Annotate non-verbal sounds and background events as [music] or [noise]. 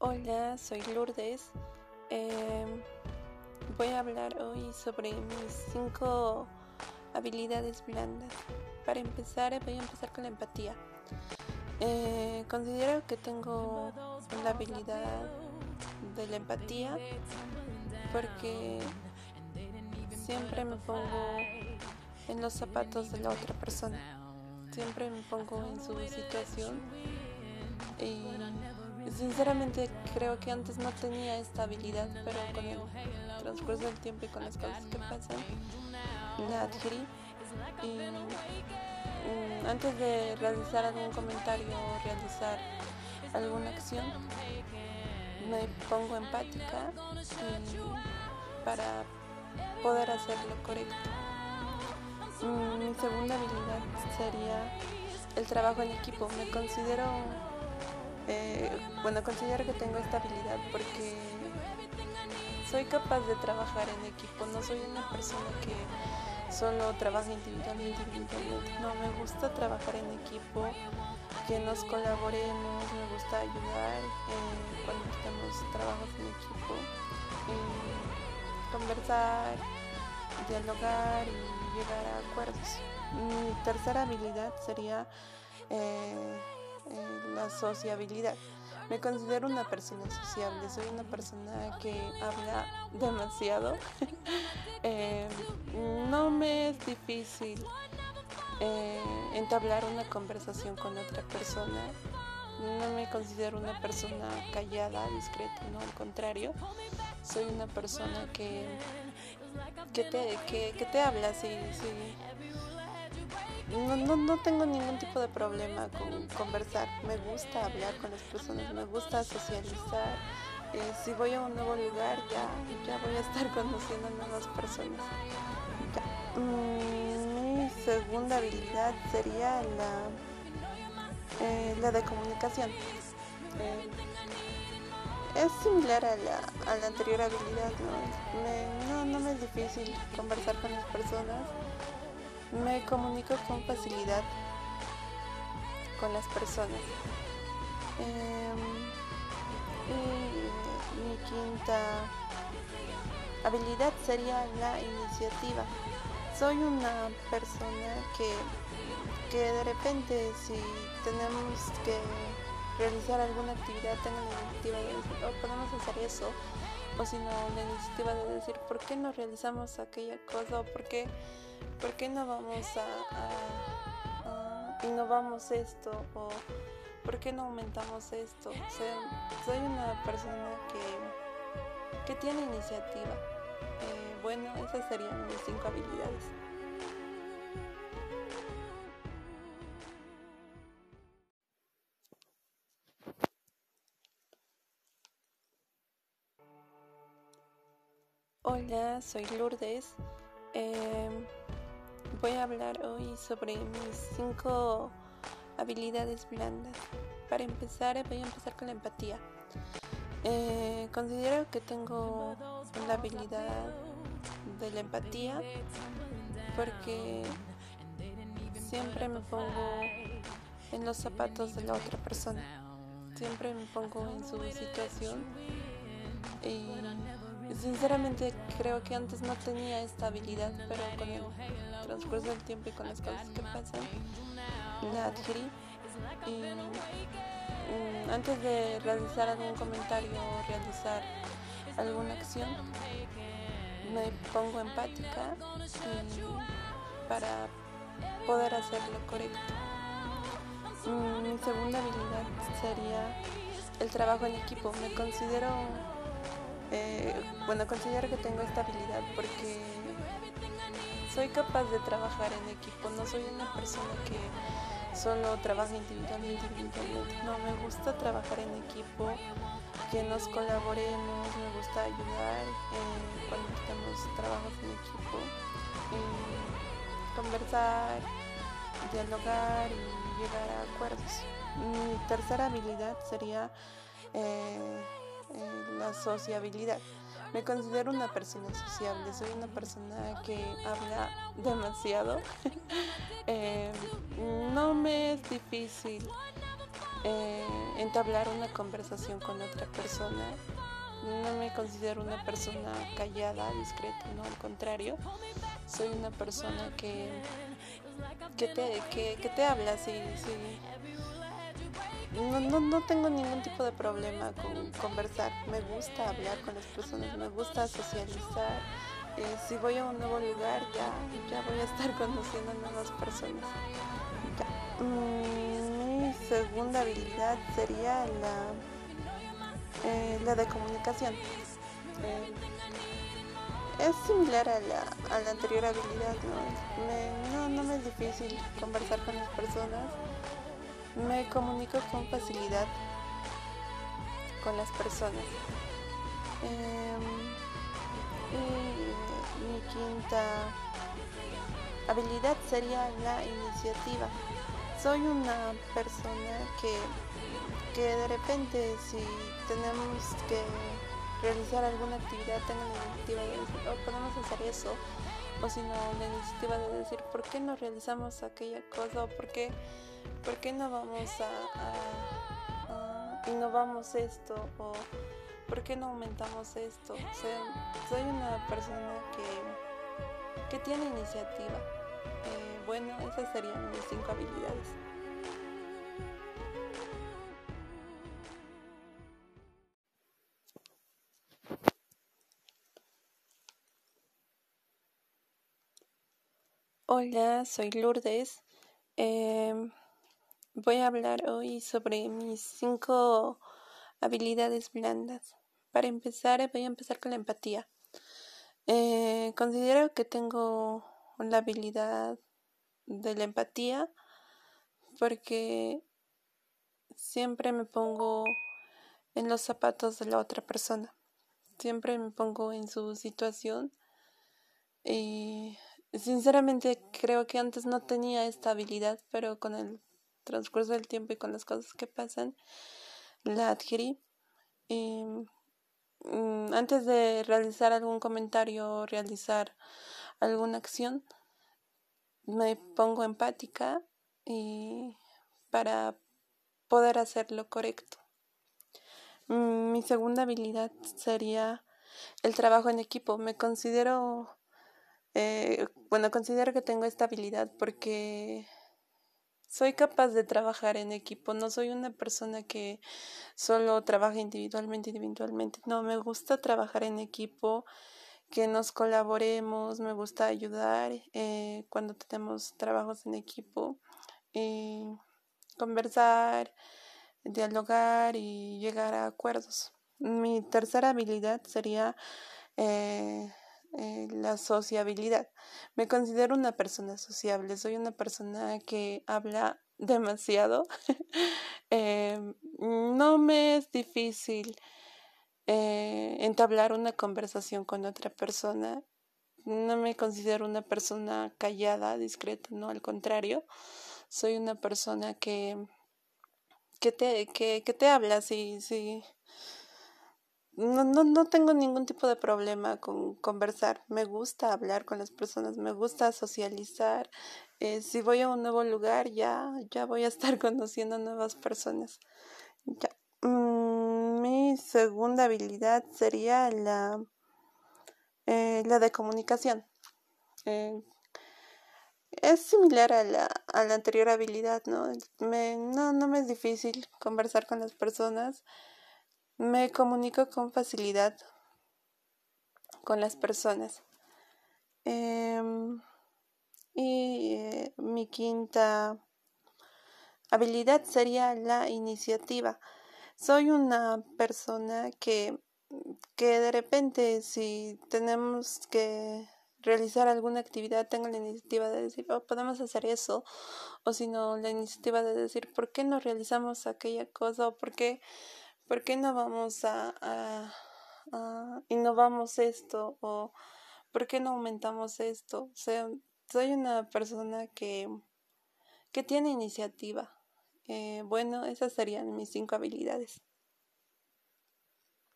Hola, soy Lourdes. Eh, voy a hablar hoy sobre mis cinco habilidades blandas. Para empezar, voy a empezar con la empatía. Eh, considero que tengo la habilidad de la empatía porque siempre me pongo en los zapatos de la otra persona. Siempre me pongo en su situación y Sinceramente creo que antes no tenía esta habilidad, pero con el transcurso del tiempo y con las cosas que pasan, la adquirí. Y mm, antes de realizar algún comentario o realizar alguna acción, me pongo empática para poder hacer lo correcto. Mm, mi segunda habilidad sería el trabajo en equipo. Me considero eh, bueno, considero que tengo esta habilidad porque soy capaz de trabajar en equipo, no soy una persona que solo trabaja individualmente, individualmente. No, me gusta trabajar en equipo, que nos colaboremos, me gusta ayudar eh, cuando tenemos trabajos en equipo, conversar, dialogar y llegar a acuerdos. Mi tercera habilidad sería eh, la sociabilidad. Me considero una persona sociable, soy una persona que habla [laughs] demasiado. [laughs] Eh, no me es difícil eh, entablar una conversación con otra persona. No me considero una persona callada, discreta, no, al contrario. Soy una persona que, te, te habla, sí, sí no, no, no tengo ningún tipo de problema con conversar. Me gusta hablar con las personas, me gusta socializar. Si voy a un nuevo lugar, ya, ya voy a estar [laughs] conociendo a nuevas personas. Mm, mi segunda habilidad sería la, eh, la de comunicación. Eh, es similar a la, a la anterior habilidad, ¿no? no, no me es difícil conversar con las personas me comunico con facilidad con las personas. Em, mi quinta habilidad sería la iniciativa. Soy una persona que, que de repente si tenemos que realizar alguna actividad tengo la iniciativa de decir, oh, podemos hacer eso, o si no, la iniciativa de decir, ¿por qué no realizamos aquella cosa? o por qué ¿por qué no vamos a, innovamos esto? ¿O por qué no aumentamos esto? soy una persona que, que tiene iniciativa. Eh, bueno, esas serían mis cinco habilidades. Hola, soy Lourdes. Eh, Voy a hablar hoy sobre mis cinco habilidades blandas. Para empezar, voy a empezar con la empatía. Eh, considero que tengo la habilidad de la empatía porque siempre me pongo en los zapatos de la otra persona. Siempre me pongo en su situación y Sinceramente creo que antes no tenía esta habilidad, pero con el transcurso del tiempo y con las cosas que pasan, la adquirí. Y mm, antes de realizar algún comentario o realizar alguna acción, me pongo empática para poder hacer lo correcto. Mm, mi segunda habilidad sería el trabajo en equipo. Me considero eh, bueno, considero que tengo esta habilidad porque soy capaz de trabajar en equipo, no soy una persona que solo trabaja individualmente, individualmente. No, me gusta trabajar en equipo, que nos colaboremos, me gusta ayudar eh, cuando tenemos trabajos en equipo, conversar, dialogar y llegar a acuerdos. Mi tercera habilidad sería eh, la sociabilidad. Me considero una persona sociable, soy una persona que habla demasiado. [laughs] Eh, no me es difícil eh, entablar una conversación con otra persona. No me considero una persona callada, discreta, no, al contrario. Soy una persona que, que, te, que, te habla, sí, sí. No, no, no, tengo ningún tipo de problema con conversar. Me gusta hablar con las personas, me gusta socializar. Eh, si voy a un nuevo lugar, ya, ya voy a estar [laughs] conociendo nuevas personas. Mm, mi segunda habilidad sería la, eh, la de comunicación. Eh, es similar a la, a la anterior habilidad, ¿no? no me es difícil conversar con las personas. Me comunico con facilidad con las personas. Em, y mi quinta habilidad sería la iniciativa. Soy una persona que, que de repente si tenemos que realizar alguna actividad tengo la iniciativa de decir, oh, podemos hacer eso. O si no, la iniciativa de decir, ¿por qué no realizamos aquella cosa? ¿O por qué, por qué no vamos a, a, innovamos esto? ¿O por qué no aumentamos esto? O soy una persona que, que tiene iniciativa. Eh, bueno, esas serían mis cinco habilidades. Hola, soy Lourdes. Em, voy a hablar hoy sobre mis cinco habilidades blandas. Para empezar, voy a empezar con la empatía. Eh, considero que tengo la habilidad de la empatía porque siempre me pongo en los zapatos de la otra persona. Siempre me pongo en su situación y Sinceramente creo que antes no tenía esta habilidad, pero con el transcurso del tiempo y con las cosas que pasan, la adquirí. Y, mm, antes de realizar algún comentario o realizar alguna acción, me pongo empática y para poder hacer lo correcto. Mm, mi segunda habilidad sería el trabajo en equipo. Me considero eh, bueno, considero que tengo esta habilidad porque soy capaz de trabajar en equipo. No soy una persona que solo trabaja individualmente, individualmente. No, me gusta trabajar en equipo, que nos colaboremos, me gusta ayudar eh, cuando tenemos trabajos en equipo, y conversar, dialogar y llegar a acuerdos. Mi tercera habilidad sería eh, eh, la sociabilidad. Me considero una persona sociable, soy una persona que habla demasiado. [laughs] Em, no me es difícil eh, entablar una conversación con otra persona. No me considero una persona callada, discreta, no, al contrario. Soy una persona que, que, te, que, que te habla, sí, sí no, no, no tengo ningún tipo de problema con conversar. Me gusta hablar con las personas, me gusta socializar. Eh, si voy a un nuevo lugar, ya, ya voy a estar [laughs] conociendo nuevas personas. Ya. Mm, mi segunda habilidad sería la, eh, la de comunicación. Eh, es similar a la, a la anterior habilidad, ¿no? Me, no, no me es difícil conversar con las personas. Me comunico con facilidad con las personas. Em, y eh, mi quinta habilidad sería la iniciativa. Soy una persona que, que de repente si tenemos que realizar alguna actividad tengo la iniciativa de decir, oh, podemos hacer eso, o si no, la iniciativa de decir, ¿por qué no realizamos aquella cosa? o por qué ¿por qué no vamos a, a, innovamos esto? ¿O por qué no aumentamos esto? O sea, soy una persona que, que tiene iniciativa. Eh, bueno, esas serían mis cinco habilidades.